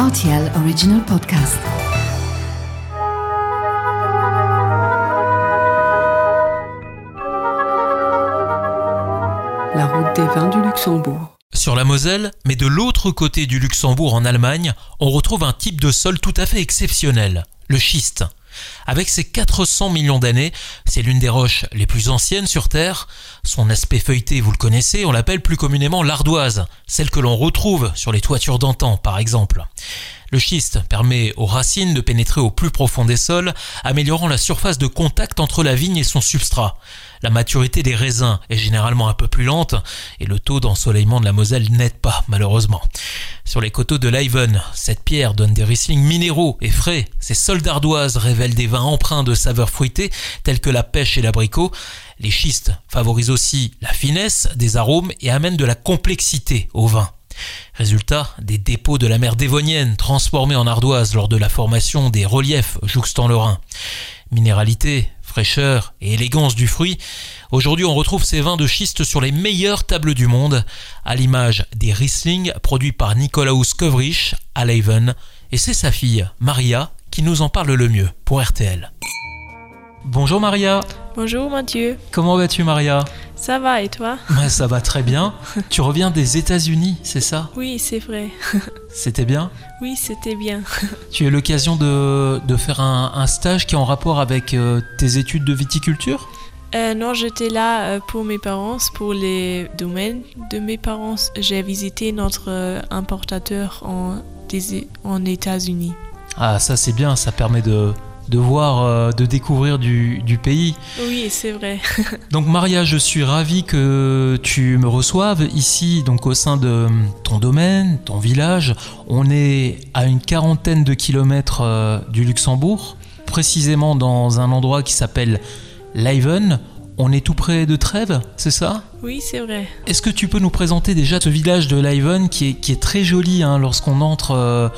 RTL Original Podcast. La route des vins du Luxembourg. Sur la Moselle, mais de l'autre côté du Luxembourg en Allemagne, on retrouve un type de sol tout à fait exceptionnel, le schiste. Avec ses 400 millions d'années, c'est l'une des roches les plus anciennes sur Terre. Son aspect feuilleté, vous le connaissez, on l'appelle plus communément l'ardoise, celle que l'on retrouve sur les toitures d'antan par exemple. Le schiste permet aux racines de pénétrer au plus profond des sols, améliorant la surface de contact entre la vigne et son substrat. La maturité des raisins est généralement un peu plus lente et le taux d'ensoleillement de la Moselle n'aide pas malheureusement. Sur les coteaux de Leiven, cette pierre donne des Riesling minéraux et frais. Ces sols d'ardoise révèlent des vins empreints de saveurs fruitées telles que la pêche et l'abricot. Les schistes favorisent aussi la finesse des arômes et amènent de la complexité au vin. Résultat, des dépôts de la mer Dévonienne transformés en ardoise lors de la formation des reliefs jouxtant le Rhin. Minéralité, fraîcheur et élégance du fruit, aujourd'hui on retrouve ces vins de schiste sur les meilleures tables du monde, à l'image des Riesling produits par Nikolaus Kovrich à Leuven, et c'est sa fille, Maria, qui nous en parle le mieux pour RTL. Bonjour Maria. Bonjour Mathieu. Comment vas-tu Maria? Ça va et toi? Ouais, ça va très bien. tu reviens des États-Unis, c'est ça? Oui, c'est vrai. C'était bien? Oui, c'était bien. tu as eu l'occasion de, de, faire un, un, stage qui est en rapport avec euh, tes études de viticulture? Euh, non, j'étais là euh, pour mes parents, pour les domaines de mes parents. J'ai visité notre importateur en, en États-Unis. Ah, ça c'est bien, ça permet de, de voir, euh, de découvrir du, du pays. Oui, c'est vrai. donc Maria, je suis ravi que tu me reçoives ici, donc au sein de ton domaine, ton village. On est à une quarantaine de kilomètres euh, du Luxembourg, précisément dans un endroit qui s'appelle Leiven. On est tout près de Trèves, c'est ça? Oui, c'est vrai. Est-ce que tu peux nous présenter déjà ce village de Leiven qui est, très joli hein, lorsqu'on entre euh,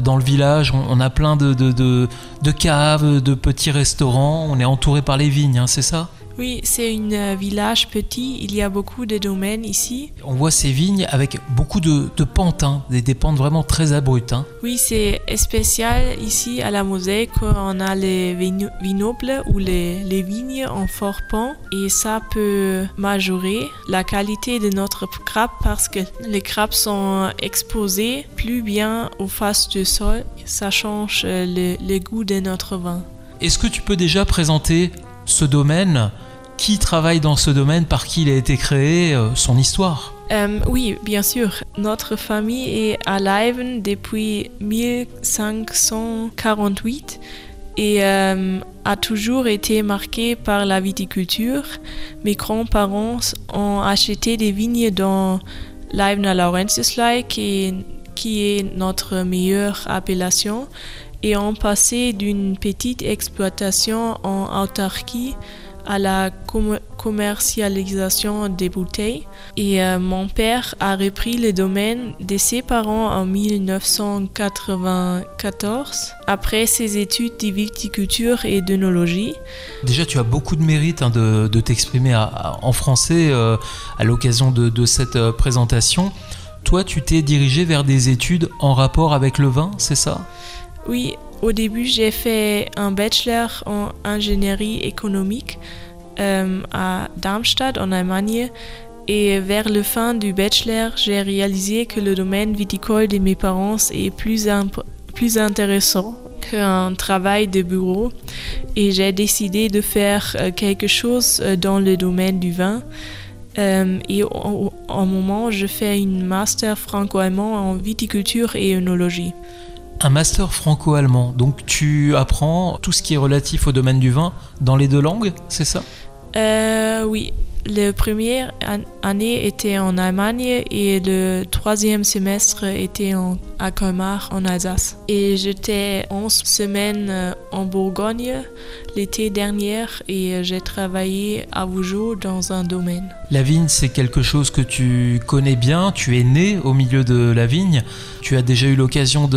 dans le village on, a plein de, caves, de petits restaurants, on est entouré par les vignes, hein, c'est ça? Oui, c'est un euh, village petit, il y a beaucoup de domaines ici. On voit ces vignes avec beaucoup de, de pentes, hein, des, des, pentes vraiment très abruptes. Hein. Oui, c'est spécial ici à la Moselle qu'on a les vignobles ou les, les, vignes en fort pont et ça peut majorer la qualité de notre grappe parce que les grappes sont exposées plus bien aux faces du sol. Ça change euh, le, le goût de notre vin. Est-ce que tu peux déjà présenter ce domaine, qui travaille dans ce domaine, par qui il a été créé, euh, son histoire euh, Oui, bien sûr. Notre famille est à Leiven depuis 1548 et euh, a toujours été marquée par la viticulture. Mes grands-parents ont acheté des vignes dans Leivener Laurentiuslei, qui, qui est notre meilleure appellation et ont passé d'une petite exploitation en autarkie à la com commercialisation des bouteilles. Et euh, mon père a repris le domaine de ses parents en 1994 après ses études de viticulture et d'œnologie. Déjà, tu as beaucoup de mérite hein, de, de t'exprimer en français euh, à l'occasion de, de, cette euh, présentation. Toi, tu t'es dirigé vers des études en rapport avec le vin, c'est ça? Oui, au début, j'ai fait un bachelor en ingénierie économique euh, à Darmstadt, en Allemagne. Et vers la fin du bachelor, j'ai réalisé que le domaine viticole de mes parents est plus, intéressant qu'un travail de bureau. Et j'ai décidé de faire quelque chose dans le domaine du vin. Euh, et au moment, je fais une master franco-allemand en viticulture et œnologie un master franco-allemand. Donc tu apprends tout ce qui est relatif au domaine du vin dans les deux langues, c'est ça? Euh, Oui. La première an année était en Allemagne et le troisième semestre était à Colmar, en Alsace. Et j'étais 11 semaines en Bourgogne l'été dernier et j'ai travaillé à Vougeot dans un domaine. La vigne, c'est quelque chose que tu connais bien. Tu es né au milieu de la vigne. Tu as déjà eu l'occasion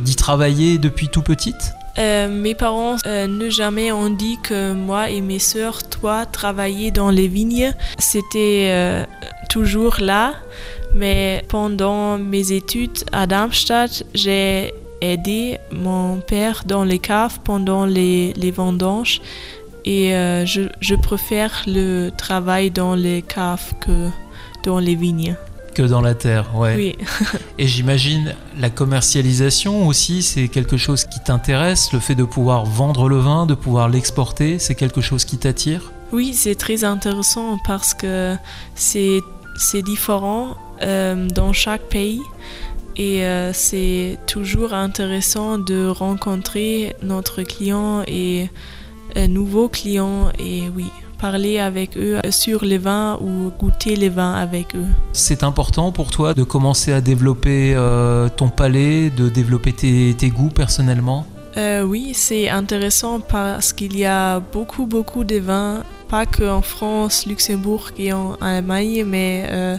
d'y travailler depuis tout petite euh, mes parents euh, ne jamais ont dit que moi et mes sœurs, toi, travailler dans les vignes. C'était euh, toujours là, mais pendant mes études à Darmstadt, j'ai aidé mon père dans les caves pendant les, vendanges et euh, je préfère le travail dans les caves que dans les vignes. Que dans la terre, ouais. Oui. Et j'imagine la commercialisation aussi, c'est quelque chose qui t'intéresse, le fait de pouvoir vendre le vin, de pouvoir l'exporter, c'est quelque chose qui t'attire? Oui, c'est très intéressant parce que c'est c'est différent euh, dans chaque pays et euh, c'est toujours intéressant de rencontrer notre client et un nouveau client et oui, parler avec eux sur les vins ou goûter les vins avec eux. C'est important pour toi de commencer à développer euh, ton palais, de développer tes, tes goûts personnellement? Euh, oui, c'est intéressant parce qu'il y a beaucoup, beaucoup de vins, pas que en France, Luxembourg et en Allemagne, mais euh,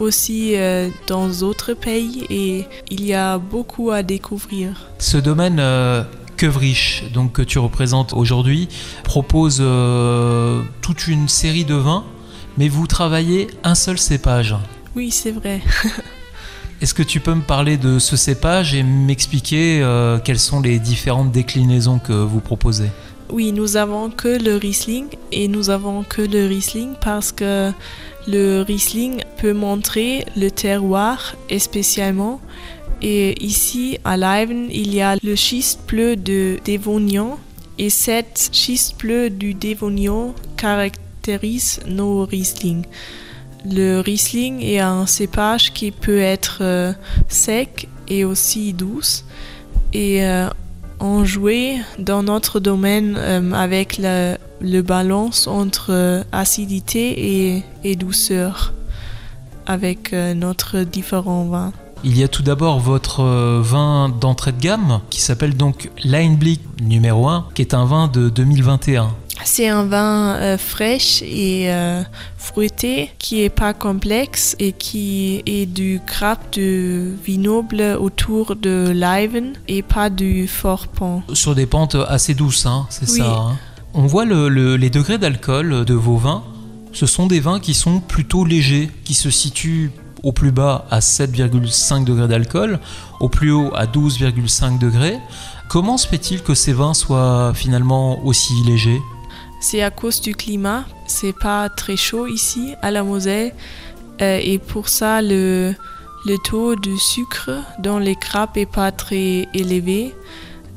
aussi euh, dans d'autres pays et il y a beaucoup à découvrir. Ce domaine euh, Quevrich, donc que tu représentes aujourd'hui, propose euh, toute une série de vins, mais vous travaillez un seul cépage. Oui, c'est vrai. Est-ce que tu peux me parler de ce cépage et m'expliquer euh, quelles sont les différentes déclinaisons que vous proposez? Oui, nous avons que le Riesling et nous avons que le Riesling parce que le Riesling peut montrer le terroir spécialement. Et ici, à Leiven, il y a le schiste bleu de Dévonion et cette schiste bleu du Dévonion caractérise nos Riesling. Le Riesling est un cépage qui peut être euh, sec et aussi douce. Et euh, on jouait dans notre domaine euh, avec le, balance entre euh, acidité et, et douceur avec euh, notre différents vins. Il y a tout d'abord votre euh, vin d'entrée de gamme qui s'appelle donc Lineblick numéro 1, qui est un vin de 2021. C'est un vin euh, fraîche et euh, fruité qui est pas complexe et qui est du grappe de vignoble autour de Leiven et pas du fort pont. Sur des pentes assez douces, hein, c'est Oui. ça. hein. On voit le- le- les degrés d'alcool de vos vins. Ce sont des vins qui sont plutôt légers, qui se situent au plus bas à 7,5 degrés d'alcool, au plus haut à 12,5 degrés. Comment se fait-il que ces vins soient finalement aussi légers? C'est à cause du climat. C'est pas très chaud ici à la Moselle euh, et pour ça le le taux de sucre dans les grappes est pas très élevé.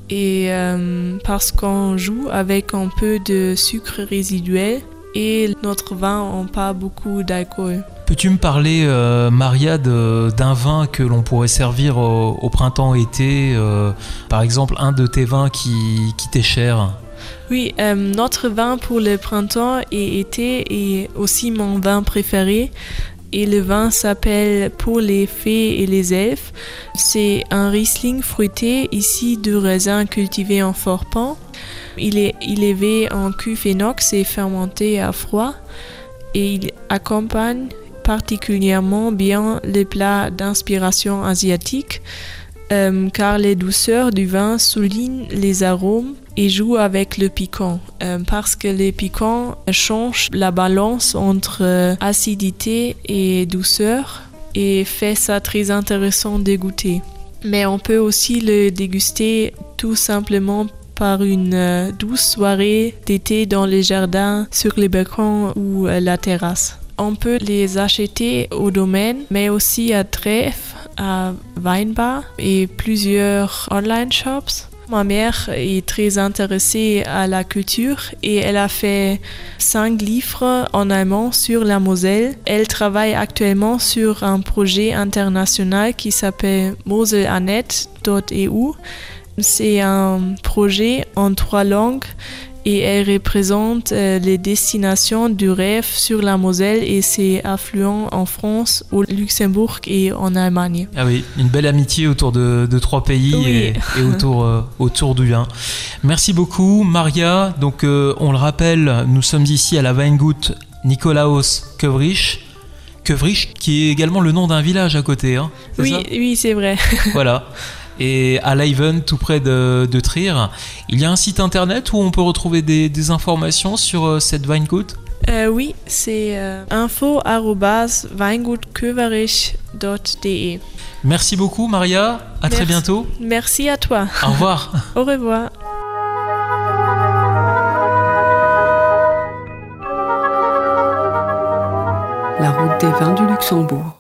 Et euh, parce qu'on joue avec un peu de sucre résiduel et notre vin n'a pas beaucoup d'alcool. Peux-tu me parler, euh, Maria, d'un vin que l'on pourrait servir au, au printemps-été euh, Par exemple, un de tes vins qui, qui t'est cher? Oui, euh, notre vin pour le printemps et été est aussi mon vin préféré. Et le vin s'appelle Pour les fées et les elfes. C'est un Riesling fruité ici de raisin cultivé en Forpan. Il est élevé en cuve inox et fermenté à froid. Et il accompagne particulièrement bien les plats d'inspiration asiatique euh, car les douceurs du vin soulignent les arômes et jouent avec le piquant euh, parce que les piquants changent la balance entre euh, acidité et douceur et fait ça très intéressant de goûter. Mais on peut aussi le déguster tout simplement par une douce soirée d'été dans les jardins, sur les balcons ou la terrasse. On peut les acheter au domaine, mais aussi à Trèfle, à Weinbar et plusieurs online shops. Ma mère est très intéressée à la culture et elle a fait cinq livres en allemand sur la Moselle. Elle travaille actuellement sur un projet international qui s'appelle moselanet.eu. C'est un projet en trois langues et elle représente euh, les destinations du rêve sur la Moselle et ses affluents en France, au Luxembourg et en Allemagne. Ah oui, une belle amitié autour de, de trois pays Oui. et, et autour, euh, autour du vin. Merci beaucoup, Maria. Donc, euh, on le rappelle, nous sommes ici à la Weingut Nikolaus Quevrich. Quevrich, qui est également le nom d'un village à côté. hein, Oui, ça? oui, c'est vrai. voilà. et à Leiven, tout près de, de Trier. Il y a un site internet où on peut retrouver des, des informations sur euh, cette Weingut? Euh, oui, c'est euh, info@weingutköverich.de. Merci beaucoup Maria, à très bientôt. Merci à toi. Au revoir. Au revoir. La route des vins du Luxembourg.